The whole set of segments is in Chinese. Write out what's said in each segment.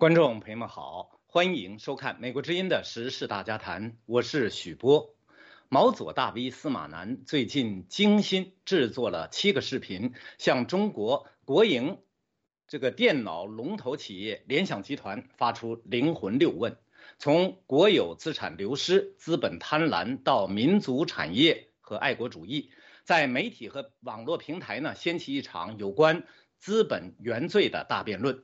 观众朋友们好，欢迎收看《美国之音》的时事大家谈，我是许波。毛左大 V 司马南最近精心制作了七个视频，向中国国营这个电脑龙头企业联想集团发出灵魂六问：从国有资产流失、资本贪婪到民族产业和爱国主义，在媒体和网络平台呢掀起一场有关资本原罪的大辩论。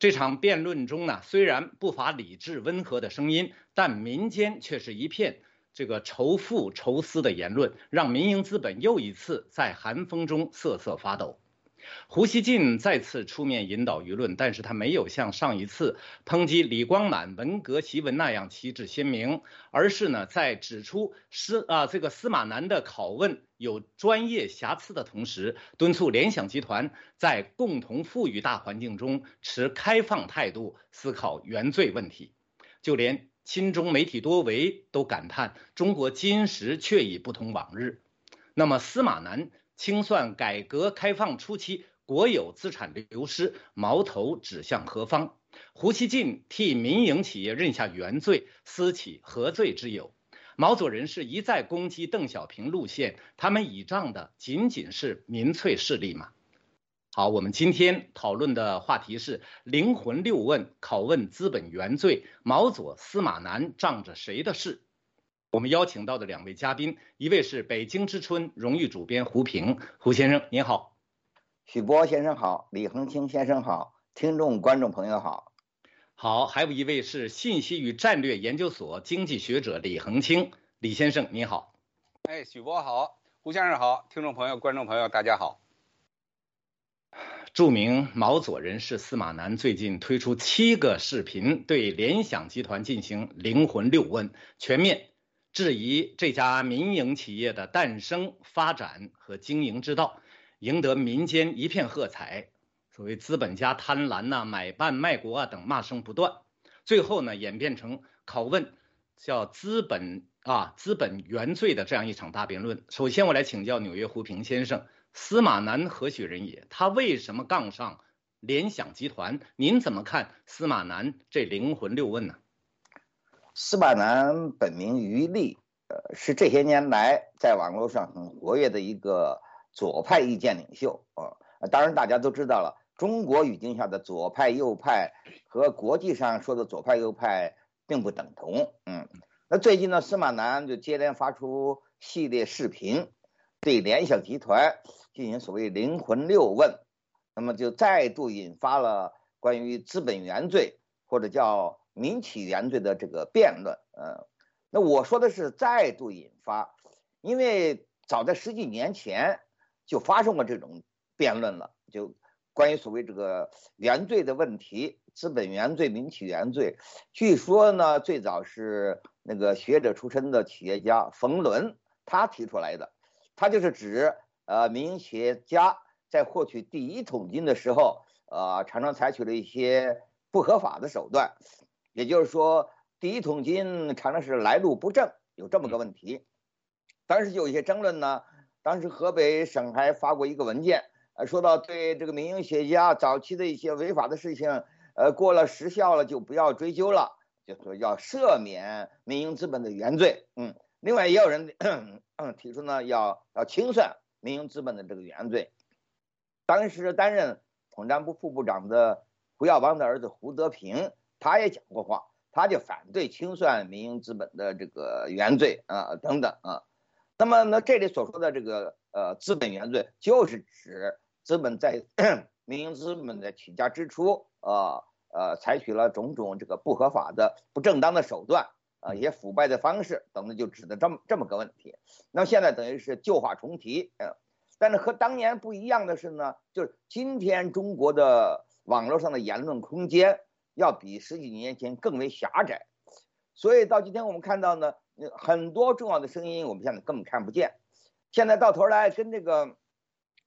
这场辩论中呢，虽然不乏理智温和的声音，但民间却是一片这个仇富仇私的言论，让民营资本又一次在寒风中瑟瑟发抖。胡锡进再次出面引导舆论，但是他没有像上一次抨击李光满文革檄文那样旗帜鲜明，而是呢在指出司啊这个司马南的拷问有专业瑕疵的同时，敦促联想集团在共同富裕大环境中持开放态度思考原罪问题。就连亲中媒体多维都感叹中国今时却已不同往日。那么司马南？清算改革开放初期国有资产流失，矛头指向何方？胡锡进替民营企业认下原罪，私起何罪之有？毛左人士一再攻击邓小平路线，他们倚仗的仅仅是民粹势力吗？好，我们今天讨论的话题是灵魂六问，拷问资本原罪，毛左司马南仗着谁的势？我们邀请到的两位嘉宾，一位是北京之春荣誉主编胡平，胡先生您好，许波先生好，李恒清先生好，听众观众朋友好，好，还有一位是信息与战略研究所经济学者李恒清，李先生您好，哎，许波好，胡先生好，听众朋友、观众朋友大家好。著名毛左人士司马南最近推出七个视频，对联想集团进行灵魂六问，全面。质疑这家民营企业的诞生、发展和经营之道，赢得民间一片喝彩。所谓资本家贪婪呐、买办卖国啊等骂声不断，最后呢演变成拷问叫资本啊资本原罪的这样一场大辩论。首先我来请教纽约胡平先生，司马南何许人也？他为什么杠上联想集团？您怎么看司马南这灵魂六问呢？司马南本名于立，呃，是这些年来在网络上很活跃的一个左派意见领袖啊。当然，大家都知道了，中国语境下的左派右派和国际上说的左派右派并不等同。嗯，那最近呢，司马南就接连发出系列视频，对联想集团进行所谓灵魂六问，那么就再度引发了关于资本原罪或者叫。民企原罪的这个辩论，呃，那我说的是再度引发，因为早在十几年前就发生过这种辩论了，就关于所谓这个原罪的问题，资本原罪、民企原罪，据说呢，最早是那个学者出身的企业家冯仑他提出来的，他就是指呃民营企业家在获取第一桶金的时候，呃，常常采取了一些不合法的手段。也就是说，第一桶金常常是来路不正，有这么个问题。当时就有一些争论呢。当时河北省还发过一个文件，呃，说到对这个民营企业家早期的一些违法的事情，呃，过了时效了就不要追究了，就说要赦免民营资本的原罪。嗯，另外也有人 提出呢，要要清算民营资本的这个原罪。当时担任统战部副部长的胡耀邦的儿子胡德平。他也讲过话，他就反对清算民营资本的这个原罪啊等等啊。那么呢，这里所说的这个呃资本原罪，就是指资本在 民营资本的起家之初啊呃采取了种种这个不合法的、不正当的手段啊，一些腐败的方式等等，就指的这么这么个问题。那么现在等于是旧话重提，嗯，但是和当年不一样的是呢，就是今天中国的网络上的言论空间。要比十几年前更为狭窄，所以到今天我们看到呢，很多重要的声音我们现在根本看不见。现在到头来跟这个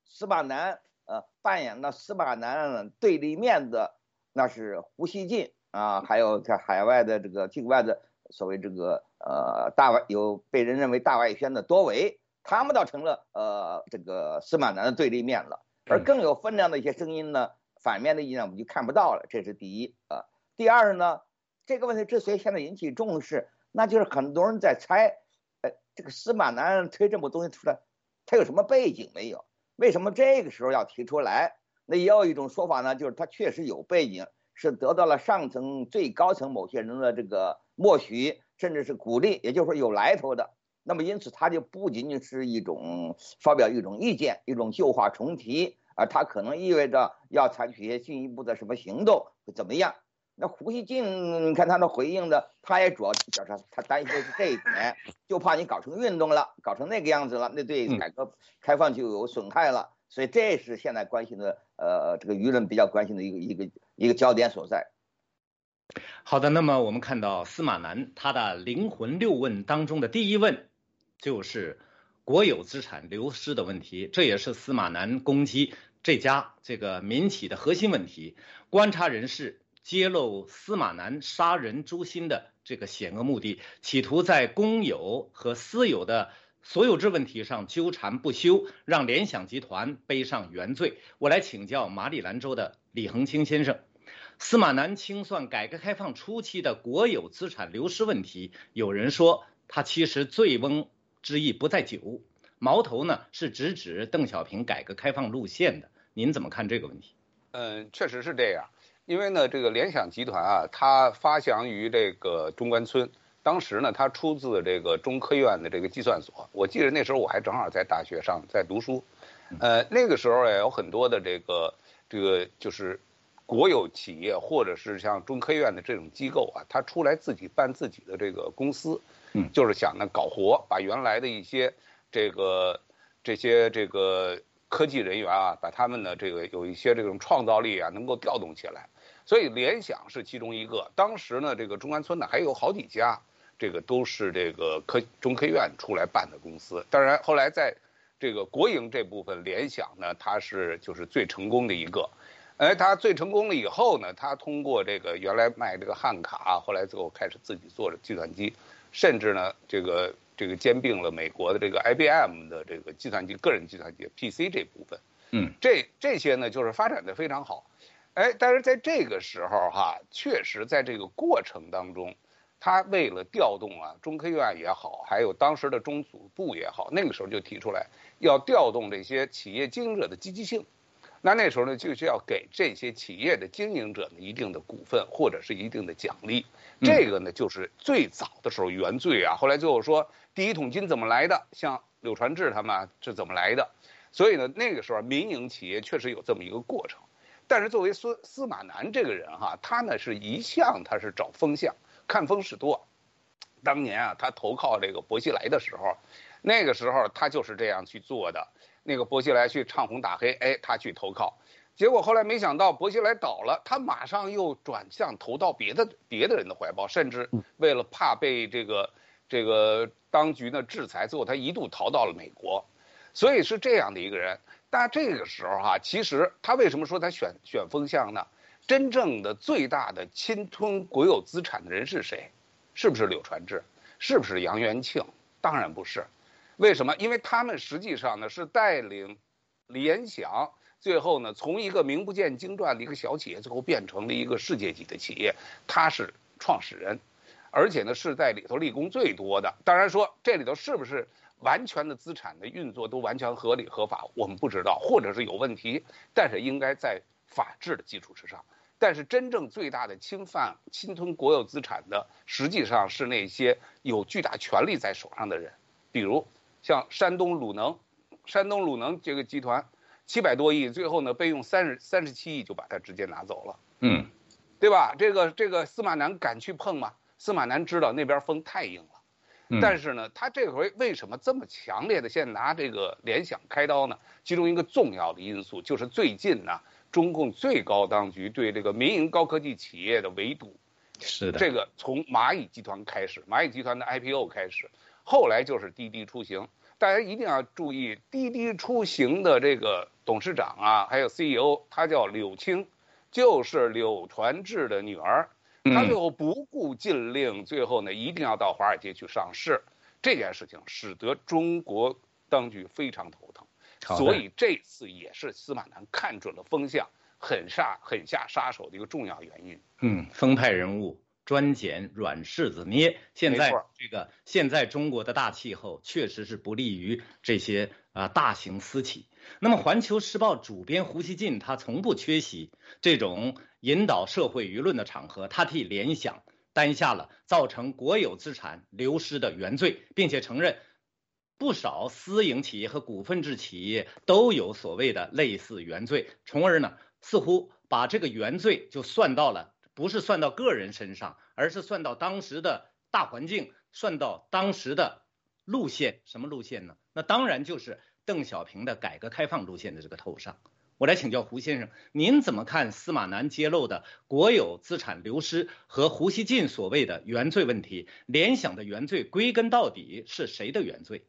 司马南呃扮演的司马南对立面的，那是胡锡进啊，还有在海外的这个境外的所谓这个呃大外有被人认为大外宣的多维，他们倒成了呃这个司马南的对立面了。而更有分量的一些声音呢？反面的意见我们就看不到了，这是第一啊。第二呢，这个问题之所以现在引起重视，那就是很多人在猜，呃，这个司马南推这么东西出来，他有什么背景没有？为什么这个时候要提出来？那也有一种说法呢，就是他确实有背景，是得到了上层最高层某些人的这个默许，甚至是鼓励，也就是说有来头的。那么因此，他就不仅仅是一种发表一种意见，一种旧话重提，而他可能意味着要采取一些进一步的什么行动，怎么样？那胡锡进，你看他的回应的，他也主要表示他担心的是这一点，就怕你搞成运动了，搞成那个样子了，那对改革开放就有损害了。所以这是现在关心的，呃，这个舆论比较关心的一个一个一个焦点所在。好的，那么我们看到司马南他的灵魂六问当中的第一问。就是国有资产流失的问题，这也是司马南攻击这家这个民企的核心问题。观察人士揭露司马南杀人诛心的这个险恶目的，企图在公有和私有的所有制问题上纠缠不休，让联想集团背上原罪。我来请教马里兰州的李恒清先生，司马南清算改革开放初期的国有资产流失问题，有人说他其实醉翁。之意不在酒，矛头呢是直指邓小平改革开放路线的，您怎么看这个问题？嗯，确实是这样，因为呢，这个联想集团啊，它发祥于这个中关村，当时呢，它出自这个中科院的这个计算所，我记得那时候我还正好在大学上在读书，呃，那个时候也有很多的这个这个就是国有企业或者是像中科院的这种机构啊，它出来自己办自己的这个公司。嗯，就是想呢搞活，把原来的一些这个这些这个科技人员啊，把他们呢这个有一些这种创造力啊，能够调动起来。所以联想是其中一个。当时呢，这个中关村呢还有好几家，这个都是这个科中科院出来办的公司。当然后来在这个国营这部分，联想呢它是就是最成功的一个。哎，它最成功了以后呢，它通过这个原来卖这个汉卡，后来最后开始自己做计算机。甚至呢，这个这个兼并了美国的这个 IBM 的这个计算机个人计算机 PC 这部分，嗯，这这些呢就是发展的非常好，哎，但是在这个时候哈，确实在这个过程当中，他为了调动啊，中科院也好，还有当时的中组部也好，那个时候就提出来要调动这些企业经营者的积极性。那那时候呢，就是要给这些企业的经营者呢一定的股份或者是一定的奖励，这个呢就是最早的时候原罪啊。后来最后说第一桶金怎么来的，像柳传志他们是怎么来的，所以呢那个时候民营企业确实有这么一个过程。但是作为司司马南这个人哈，他呢是一向他是找风向，看风使舵。当年啊他投靠这个薄熙来的时候，那个时候他就是这样去做的。那个薄熙来去唱红打黑，哎，他去投靠，结果后来没想到薄熙来倒了，他马上又转向投到别的别的人的怀抱，甚至为了怕被这个这个当局呢制裁，最后他一度逃到了美国，所以是这样的一个人。但这个时候哈，其实他为什么说他选选风向呢？真正的最大的侵吞国有资产的人是谁？是不是柳传志？是不是杨元庆？当然不是。为什么？因为他们实际上呢是带领联想，最后呢从一个名不见经传的一个小企业，最后变成了一个世界级的企业。他是创始人，而且呢是在里头立功最多的。当然说这里头是不是完全的资产的运作都完全合理合法，我们不知道，或者是有问题。但是应该在法治的基础之上。但是真正最大的侵犯、侵吞国有资产的，实际上是那些有巨大权力在手上的人，比如。像山东鲁能，山东鲁能这个集团，七百多亿，最后呢被用三十三十七亿就把它直接拿走了，嗯，对吧？这个这个司马南敢去碰吗？司马南知道那边风太硬了，但是呢，他这回为什么这么强烈的先拿这个联想开刀呢？其中一个重要的因素就是最近呢，中共最高当局对这个民营高科技企业的围堵，是的，这个从蚂蚁集团开始，蚂蚁集团的 IPO 开始。后来就是滴滴出行，大家一定要注意，滴滴出行的这个董事长啊，还有 CEO，他叫柳青，就是柳传志的女儿。他最后不顾禁令，最后呢一定要到华尔街去上市。这件事情使得中国当局非常头疼，所以这次也是司马南看准了风向，狠下狠下杀手的一个重要原因。嗯，风派人物。专捡软柿子捏。现在这个现在中国的大气候确实是不利于这些啊大型私企。那么，《环球时报》主编胡锡进他从不缺席这种引导社会舆论的场合，他替联想担下了造成国有资产流失的原罪，并且承认不少私营企业和股份制企业都有所谓的类似原罪，从而呢，似乎把这个原罪就算到了。不是算到个人身上，而是算到当时的大环境，算到当时的路线，什么路线呢？那当然就是邓小平的改革开放路线的这个头上。我来请教胡先生，您怎么看司马南揭露的国有资产流失和胡锡进所谓的原罪问题？联想的原罪归根到底是谁的原罪？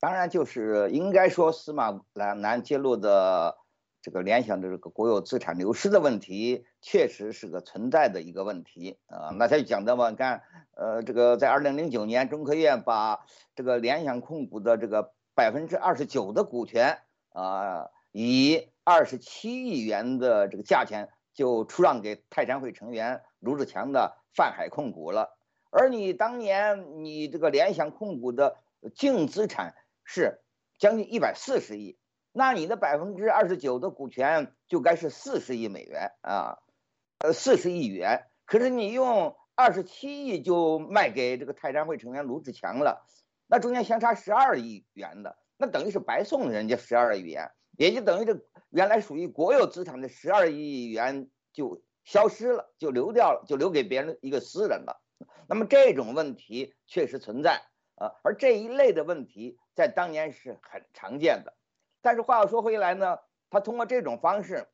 当然就是应该说司马南南揭露的。这个联想的这个国有资产流失的问题，确实是个存在的一个问题啊。那他就讲的嘛，你看，呃，这个在二零零九年，中科院把这个联想控股的这个百分之二十九的股权啊，以二十七亿元的这个价钱就出让给泰山会成员卢志强的泛海控股了。而你当年你这个联想控股的净资产是将近一百四十亿。那你的百分之二十九的股权就该是四十亿美元啊，呃，四十亿元。可是你用二十七亿就卖给这个泰山会成员卢志强了，那中间相差十二亿元的，那等于是白送人家十二亿元，也就等于这原来属于国有资产的十二亿元就消失了，就流掉了，就留给别人一个私人了。那么这种问题确实存在啊，而这一类的问题在当年是很常见的。但是话又说回来呢，他通过这种方式，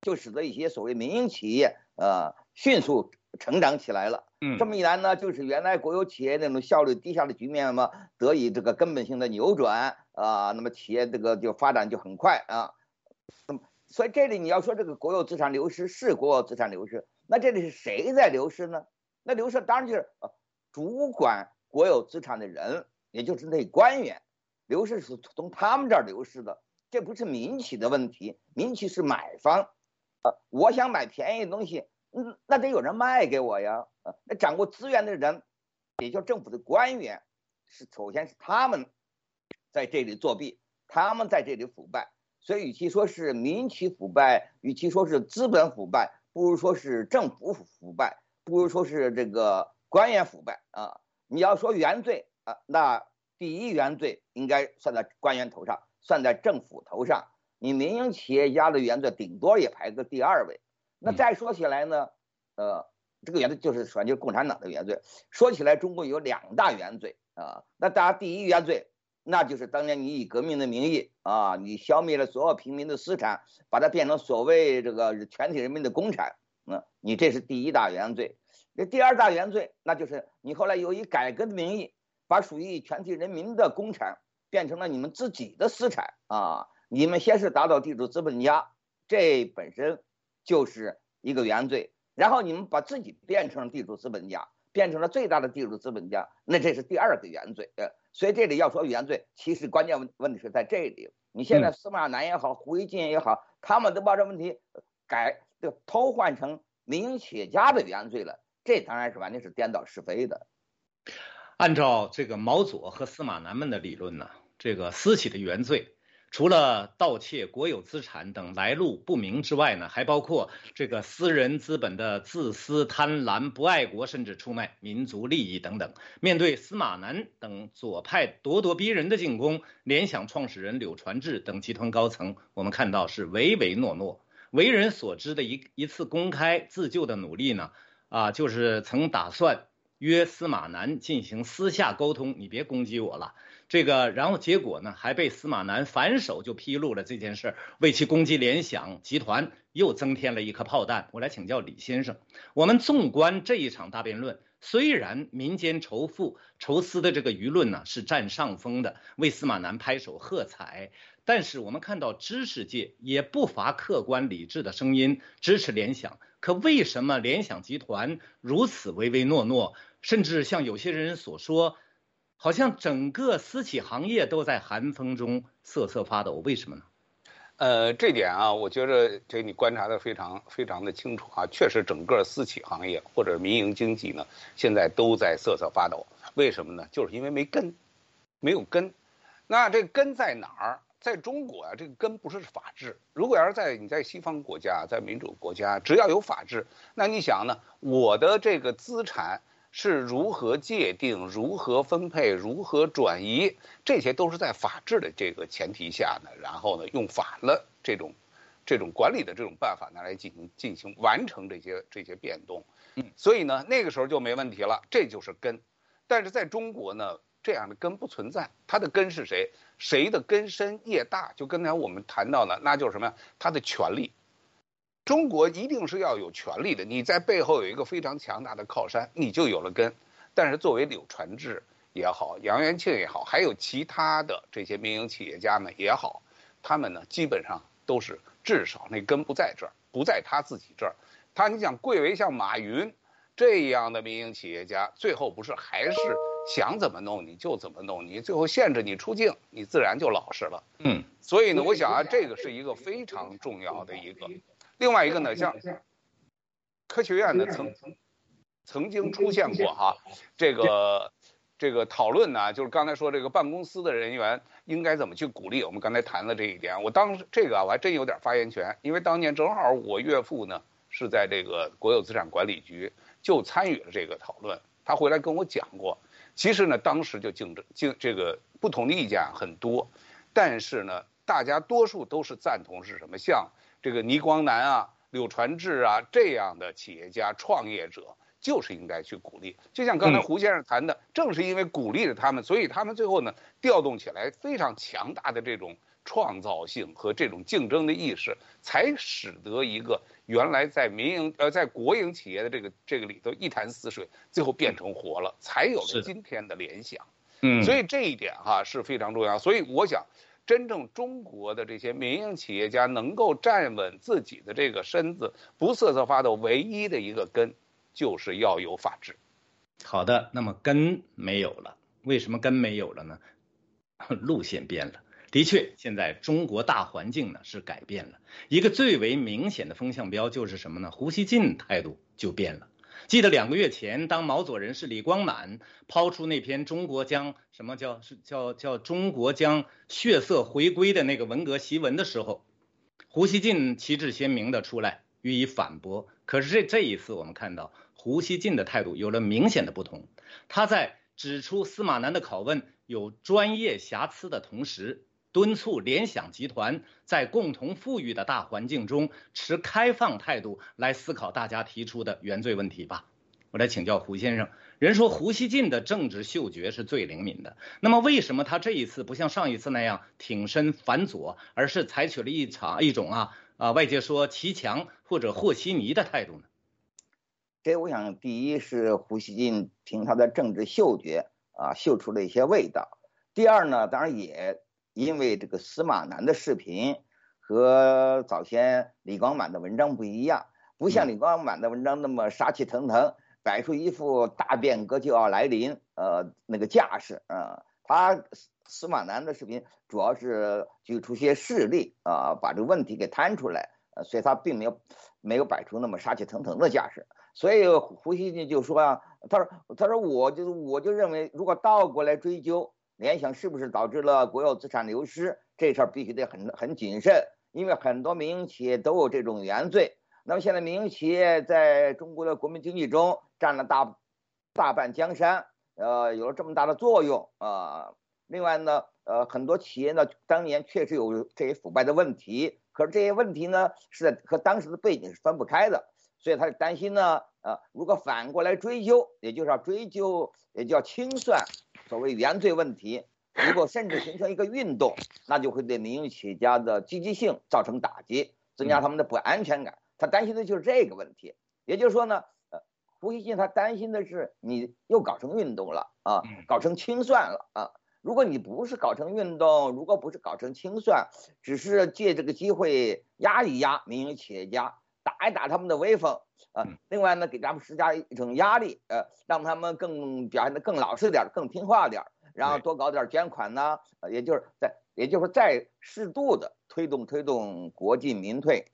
就使得一些所谓民营企业呃迅速成长起来了。嗯，这么一来呢，就是原来国有企业那种效率低下的局面嘛，得以这个根本性的扭转啊。那么企业这个就发展就很快啊。那么，所以这里你要说这个国有资产流失是国有资产流失，那这里是谁在流失呢？那流失当然就是主管国有资产的人，也就是那官员。流失是从他们这儿流失的，这不是民企的问题，民企是买方，啊，我想买便宜的东西，嗯，那得有人卖给我呀，啊，那掌握资源的人，也就政府的官员，是首先是他们在这里作弊，他们在这里腐败，所以与其说是民企腐败，与其说是资本腐败，不如说是政府腐败，不如说是这个官员腐败啊。你要说原罪啊，那。第一原罪应该算在官员头上，算在政府头上。你民营企业家的原罪顶多也排个第二位。那再说起来呢，呃，这个原罪就是说就是共产党的原罪。说起来，中国有两大原罪啊。那大家，第一原罪那就是当年你以革命的名义啊，你消灭了所有平民的私产，把它变成所谓这个全体人民的公产，那你这是第一大原罪。那第二大原罪，那就是你后来又以改革的名义。把属于全体人民的公产变成了你们自己的私产啊！你们先是打倒地主资本家，这本身就是一个原罪。然后你们把自己变成地主资本家，变成了最大的地主资本家，那这是第二个原罪。呃，所以这里要说原罪，其实关键问问题是在这里。你现在司马南也好，胡一进也好，他们都把这问题改就偷换成民营企业家的原罪了，这当然是完全是颠倒是非的。按照这个毛左和司马南们的理论呢，这个私企的原罪，除了盗窃国有资产等来路不明之外呢，还包括这个私人资本的自私、贪婪、不爱国，甚至出卖民族利益等等。面对司马南等左派咄咄逼人的进攻，联想创始人柳传志等集团高层，我们看到是唯唯诺诺。为人所知的一一次公开自救的努力呢，啊，就是曾打算。约司马南进行私下沟通，你别攻击我了。这个，然后结果呢，还被司马南反手就披露了这件事，为其攻击联想集团又增添了一颗炮弹。我来请教李先生，我们纵观这一场大辩论，虽然民间仇富仇私的这个舆论呢是占上风的，为司马南拍手喝彩，但是我们看到知识界也不乏客观理智的声音支持联想。可为什么联想集团如此唯唯诺诺，甚至像有些人所说，好像整个私企行业都在寒风中瑟瑟发抖？为什么呢？呃，这点啊，我觉得这你观察的非常非常的清楚啊，确实整个私企行业或者民营经济呢，现在都在瑟瑟发抖。为什么呢？就是因为没根，没有根。那这根在哪儿？在中国啊，这个根不是法治。如果要是在你在西方国家，在民主国家，只要有法治，那你想呢？我的这个资产。是如何界定、如何分配、如何转移，这些都是在法治的这个前提下呢。然后呢，用法了这种、这种管理的这种办法呢来进行进行完成这些这些变动。嗯，所以呢，那个时候就没问题了，这就是根。但是在中国呢，这样的根不存在。它的根是谁？谁的根深叶大？就刚才我们谈到的，那就是什么呀？他的权利。中国一定是要有权利的，你在背后有一个非常强大的靠山，你就有了根。但是作为柳传志也好，杨元庆也好，还有其他的这些民营企业家们也好，他们呢基本上都是至少那根不在这儿，不在他自己这儿。他你想贵为像马云这样的民营企业家，最后不是还是想怎么弄你就怎么弄，你最后限制你出境，你自然就老实了。嗯，所以呢，我想啊，这个是一个非常重要的一个。另外一个呢，像科学院呢曾曾经出现过哈，这个这个讨论呢，就是刚才说这个办公司的人员应该怎么去鼓励。我们刚才谈了这一点，我当时这个啊，我还真有点发言权，因为当年正好我岳父呢是在这个国有资产管理局，就参与了这个讨论。他回来跟我讲过，其实呢，当时就竞争竞这个不同的意见很多，但是呢，大家多数都是赞同是什么？像。这个倪光南啊、柳传志啊这样的企业家、创业者，就是应该去鼓励。就像刚才胡先生谈的，正是因为鼓励了他们，所以他们最后呢，调动起来非常强大的这种创造性和这种竞争的意识，才使得一个原来在民营呃在国营企业的这个这个里头一潭死水，最后变成活了，才有了今天的联想。嗯，所以这一点哈是非常重要。所以我想。真正中国的这些民营企业家能够站稳自己的这个身子，不瑟瑟发抖，唯一的一个根就是要有法治。好的，那么根没有了，为什么根没有了呢？路线变了。的确，现在中国大环境呢是改变了，一个最为明显的风向标就是什么呢？胡锡进态度就变了。记得两个月前，当毛左人士李光满抛出那篇中国将什么叫是叫叫中国将血色回归的那个文革檄文的时候，胡锡进旗帜鲜明的出来予以反驳。可是这这一次，我们看到胡锡进的态度有了明显的不同。他在指出司马南的拷问有专业瑕疵的同时，敦促联想集团在共同富裕的大环境中持开放态度来思考大家提出的原罪问题吧。我来请教胡先生，人说胡锡进的政治嗅觉是最灵敏的，那么为什么他这一次不像上一次那样挺身反左，而是采取了一场一种啊啊外界说骑墙或者和稀泥的态度呢？这我想，第一是胡锡进凭他的政治嗅觉啊嗅出了一些味道，第二呢，当然也。因为这个司马南的视频和早先李光满的文章不一样，不像李光满的文章那么杀气腾腾，摆出一副大变革就要来临，呃，那个架势啊。他司马南的视频主要是举出些事例啊，把这个问题给摊出来，呃，所以他并没有没有摆出那么杀气腾腾的架势。所以胡锡进就说啊，他说他说我就我就认为，如果倒过来追究。联想是不是导致了国有资产流失？这事儿必须得很很谨慎，因为很多民营企业都有这种原罪。那么现在民营企业在中国的国民经济中占了大大半江山，呃，有了这么大的作用啊。另外呢，呃，很多企业呢当年确实有这些腐败的问题，可是这些问题呢是和当时的背景是分不开的，所以他担心呢，呃，如果反过来追究，也就是要追究，也叫清算。所谓原罪问题，如果 甚至形成一个运动，那就会对民营企业家的积极性造成打击，增加他们的不安全感。他担心的就是这个问题。也就是说呢，呃，胡锡进他担心的是你又搞成运动了啊，搞成清算了啊。如果你不是搞成运动，如果不是搞成清算，只是借这个机会压一压民营企业家，打一打他们的威风。啊，另外呢，给咱们施加一种压力，呃，让他们更表现的更老实点，更听话点，然后多搞点捐款呐，也就是在，也就是在适度的推动推动国进民退，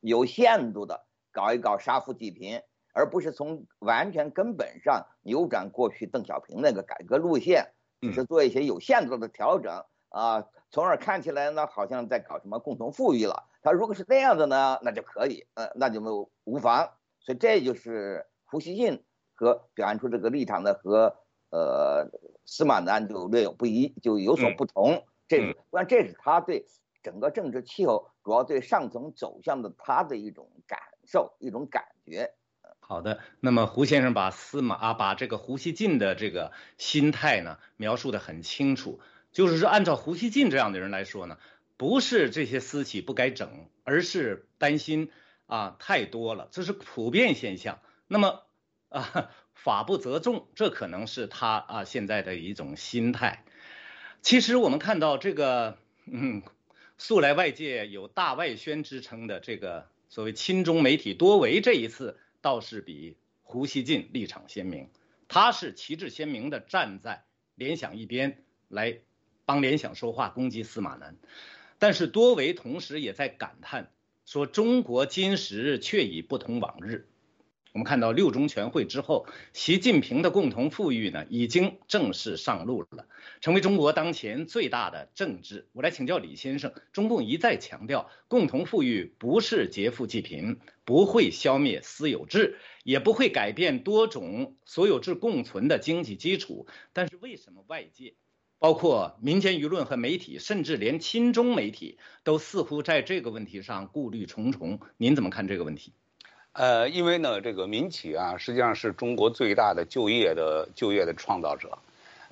有限度的搞一搞杀富济贫，而不是从完全根本上扭转过去邓小平那个改革路线，只是做一些有限度的调整啊，从而看起来呢，好像在搞什么共同富裕了。他如果是那样的呢，那就可以，呃，那就没有无妨。所以这就是胡锡进和表现出这个立场的和呃司马南就略有不一，就有所不同。这是，关这是他对整个政治气候，主要对上层走向的他的一种感受，一种感觉。好的，那么胡先生把司马啊，把这个胡锡进的这个心态呢描述的很清楚，就是说按照胡锡进这样的人来说呢，不是这些私企不该整，而是担心。啊，太多了，这是普遍现象。那么啊，法不责众，这可能是他啊现在的一种心态。其实我们看到这个，嗯，素来外界有大外宣之称的这个所谓亲中媒体多维，这一次倒是比胡锡进立场鲜明。他是旗帜鲜明的站在联想一边，来帮联想说话，攻击司马南。但是多维同时也在感叹。说中国今时却已不同往日。我们看到六中全会之后，习近平的共同富裕呢，已经正式上路了，成为中国当前最大的政治。我来请教李先生，中共一再强调，共同富裕不是劫富济贫，不会消灭私有制，也不会改变多种所有制共存的经济基础。但是为什么外界？包括民间舆论和媒体，甚至连亲中媒体都似乎在这个问题上顾虑重重。您怎么看这个问题？呃，因为呢，这个民企啊，实际上是中国最大的就业的就业的创造者，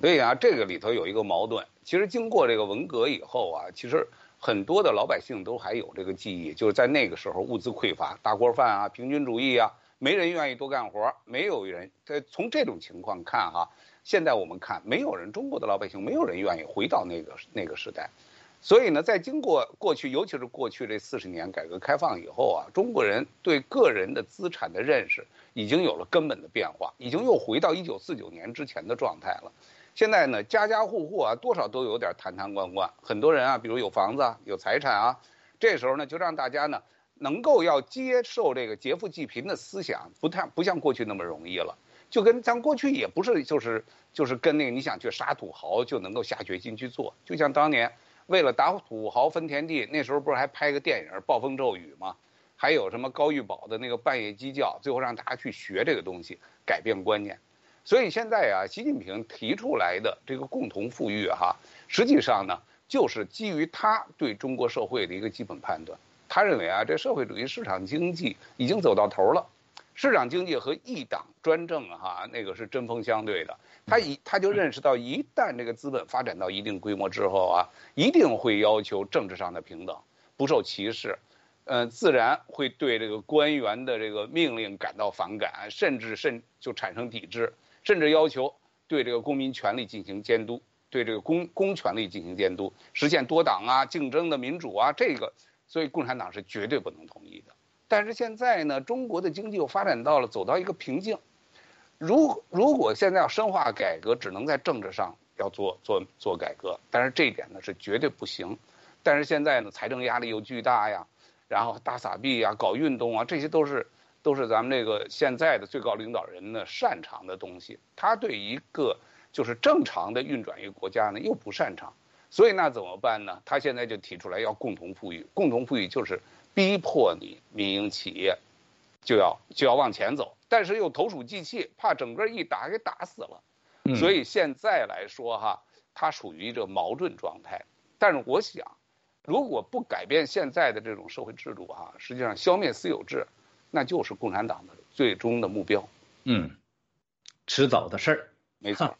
所以啊，这个里头有一个矛盾。其实经过这个文革以后啊，其实很多的老百姓都还有这个记忆，就是在那个时候物资匮乏，大锅饭啊，平均主义啊，没人愿意多干活，没有人。从这种情况看哈。现在我们看，没有人，中国的老百姓没有人愿意回到那个那个时代，所以呢，在经过过去，尤其是过去这四十年改革开放以后啊，中国人对个人的资产的认识已经有了根本的变化，已经又回到一九四九年之前的状态了。现在呢，家家户户啊，多少都有点坛坛罐罐，很多人啊，比如有房子啊、有财产啊，这时候呢，就让大家呢，能够要接受这个劫富济贫的思想，不太不像过去那么容易了。就跟咱过去也不是，就是就是跟那个你想去杀土豪就能够下决心去做，就像当年为了打土豪分田地，那时候不是还拍个电影《暴风骤雨》吗？还有什么高玉宝的那个半夜鸡叫，最后让大家去学这个东西，改变观念。所以现在啊，习近平提出来的这个共同富裕哈，实际上呢，就是基于他对中国社会的一个基本判断。他认为啊，这社会主义市场经济已经走到头了。市场经济和一党专政哈，那个是针锋相对的。他一他就认识到，一旦这个资本发展到一定规模之后啊，一定会要求政治上的平等，不受歧视，嗯，自然会对这个官员的这个命令感到反感，甚至甚就产生抵制，甚至要求对这个公民权利进行监督，对这个公公权力进行监督，实现多党啊、竞争的民主啊，这个，所以共产党是绝对不能同意的。但是现在呢，中国的经济又发展到了走到一个瓶颈。如如果现在要深化改革，只能在政治上要做做做改革，但是这一点呢是绝对不行。但是现在呢，财政压力又巨大呀，然后大撒币呀，搞运动啊，这些都是都是咱们这个现在的最高领导人呢擅长的东西。他对一个就是正常的运转一个国家呢又不擅长，所以那怎么办呢？他现在就提出来要共同富裕，共同富裕就是。逼迫你民营企业就要就要往前走，但是又投鼠忌器，怕整个一打给打死了，所以现在来说哈，它属于一个矛盾状态。但是我想，如果不改变现在的这种社会制度哈，实际上消灭私有制，那就是共产党的最终的目标。嗯，迟早的事儿。没错。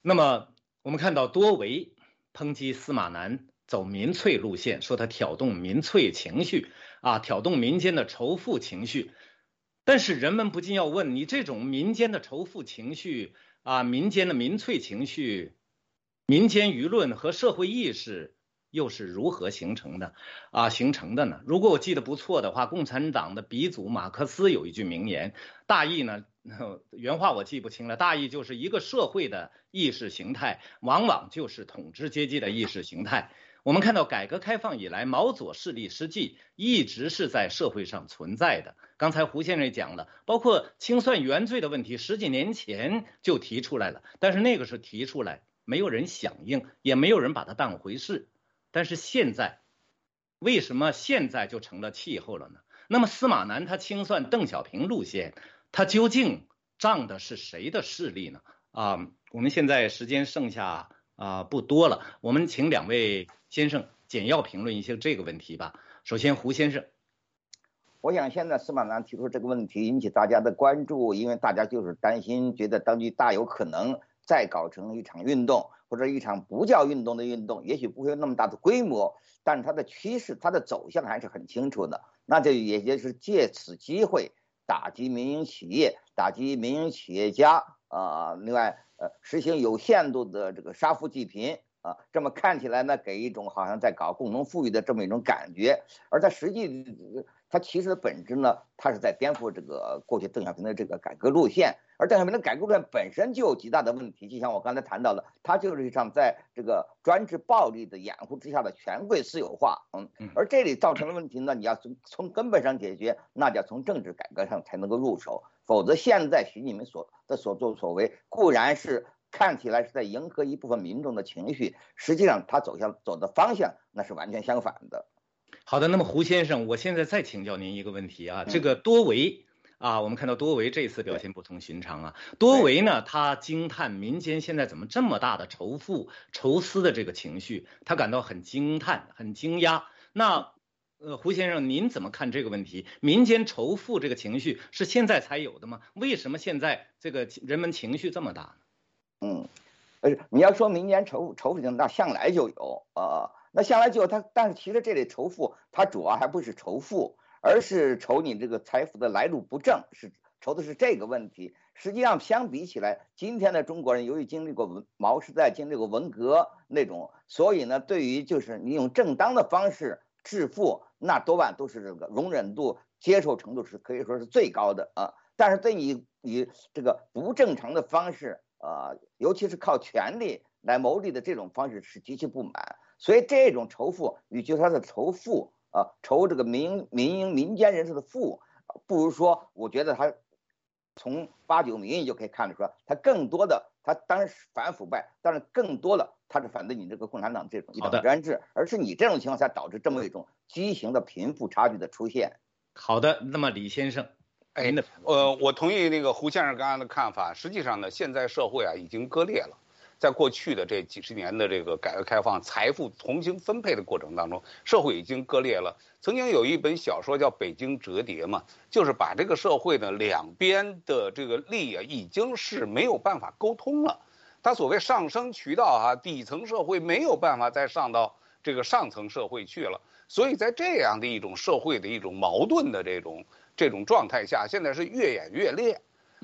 那么我们看到多维抨击司马南走民粹路线，说他挑动民粹情绪。啊，挑动民间的仇富情绪，但是人们不禁要问：你这种民间的仇富情绪啊，民间的民粹情绪，民间舆论和社会意识又是如何形成的？啊，形成的呢？如果我记得不错的话，共产党的鼻祖马克思有一句名言，大意呢原话我记不清了，大意就是一个社会的意识形态，往往就是统治阶级的意识形态。我们看到改革开放以来，毛左势力实际一直是在社会上存在的。刚才胡先生讲了，包括清算原罪的问题，十几年前就提出来了，但是那个时候提出来，没有人响应，也没有人把它当回事。但是现在，为什么现在就成了气候了呢？那么司马南他清算邓小平路线，他究竟仗的是谁的势力呢？啊，我们现在时间剩下啊不多了，我们请两位。先生，简要评论一下这个问题吧。首先，胡先生，我想现在司马南提出这个问题引起大家的关注，因为大家就是担心，觉得当局大有可能再搞成一场运动，或者一场不叫运动的运动，也许不会有那么大的规模，但是它的趋势、它的走向还是很清楚的。那就也就是借此机会打击民营企业，打击民营企业家啊，另外呃实行有限度的这个杀富济贫。啊，这么看起来呢，给一种好像在搞共同富裕的这么一种感觉，而在实际，它其实的本质呢，它是在颠覆这个过去邓小平的这个改革路线，而邓小平的改革路线本身就有极大的问题，就像我刚才谈到的，它就是一场在这个专制暴力的掩护之下的权贵私有化，嗯，而这里造成的问题呢，你要从从根本上解决，那就要从政治改革上才能够入手，否则现在习近平所的所作所为固然是。看起来是在迎合一部分民众的情绪，实际上他走向走的方向那是完全相反的。好的，那么胡先生，我现在再请教您一个问题啊，这个多维啊，我们看到多维这次表现不同寻常啊，多维呢，他惊叹民间现在怎么这么大的仇富仇私的这个情绪，他感到很惊叹很惊讶。那呃，胡先生您怎么看这个问题？民间仇富这个情绪是现在才有的吗？为什么现在这个人们情绪这么大呢？嗯，呃，你要说民间仇仇富情，那向来就有啊，那向来就有。他但是其实这类仇富，他主要还不是仇富，而是仇你这个财富的来路不正，是仇的是这个问题。实际上相比起来，今天的中国人由于经历过文毛时代，经历过文革那种，所以呢，对于就是你用正当的方式致富，那多半都是这个容忍度、接受程度是可以说是最高的啊。但是对你以这个不正常的方式。呃，尤其是靠权力来谋利的这种方式是极其不满，所以这种仇富，与其说的仇富啊，仇这个民民营民间人士的富，不如说，我觉得他从八九民意就可以看得出来，他更多的他当然是反腐败，但是更多的他是反对你这个共产党这种一党专制，而是你这种情况下导致这么一种畸形的贫富差距的出现。好的，那么李先生。哎，呃，我同意那个胡先生刚刚的看法。实际上呢，现在社会啊已经割裂了。在过去的这几十年的这个改革开放、财富重新分配的过程当中，社会已经割裂了。曾经有一本小说叫《北京折叠》嘛，就是把这个社会的两边的这个利啊，已经是没有办法沟通了。它所谓上升渠道啊，底层社会没有办法再上到这个上层社会去了。所以在这样的一种社会的一种矛盾的这种。这种状态下，现在是越演越烈，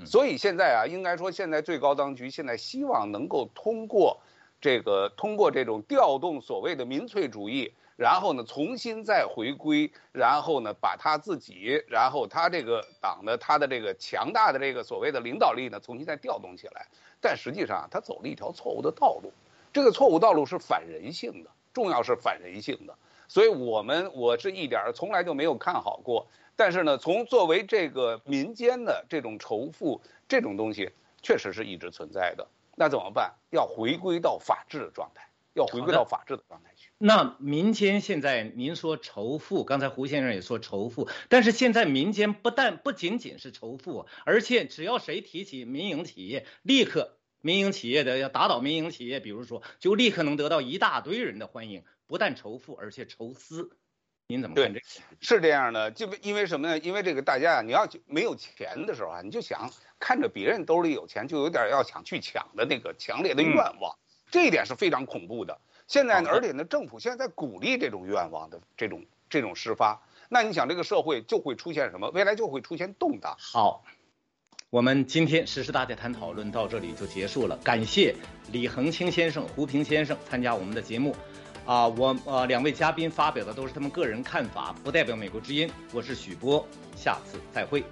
所以现在啊，应该说现在最高当局现在希望能够通过这个通过这种调动所谓的民粹主义，然后呢重新再回归，然后呢把他自己，然后他这个党的他的这个强大的这个所谓的领导力呢重新再调动起来，但实际上他走了一条错误的道路，这个错误道路是反人性的，重要是反人性的，所以我们我是一点从来就没有看好过。但是呢，从作为这个民间的这种仇富这种东西，确实是一直存在的。那怎么办？要回归到法治的状态，要回归到法治的状态去。那民间现在您说仇富，刚才胡先生也说仇富，但是现在民间不但不仅仅是仇富，而且只要谁提起民营企业，立刻民营企业的要打倒民营企业，比如说就立刻能得到一大堆人的欢迎，不但仇富，而且仇私。您怎么看这？是这样的，就因为什么呢？因为这个大家啊，你要没有钱的时候啊，你就想看着别人兜里有钱，就有点要想去抢的那个强烈的愿望，这一点是非常恐怖的。现在呢，而且呢，政府现在在鼓励这种愿望的这种这种施发，那你想这个社会就会出现什么？未来就会出现动荡。好，我们今天时事大家谈讨论到这里就结束了，感谢李恒清先生、胡平先生参加我们的节目。啊，我呃，两位嘉宾发表的都是他们个人看法，不代表美国之音。我是许波，下次再会。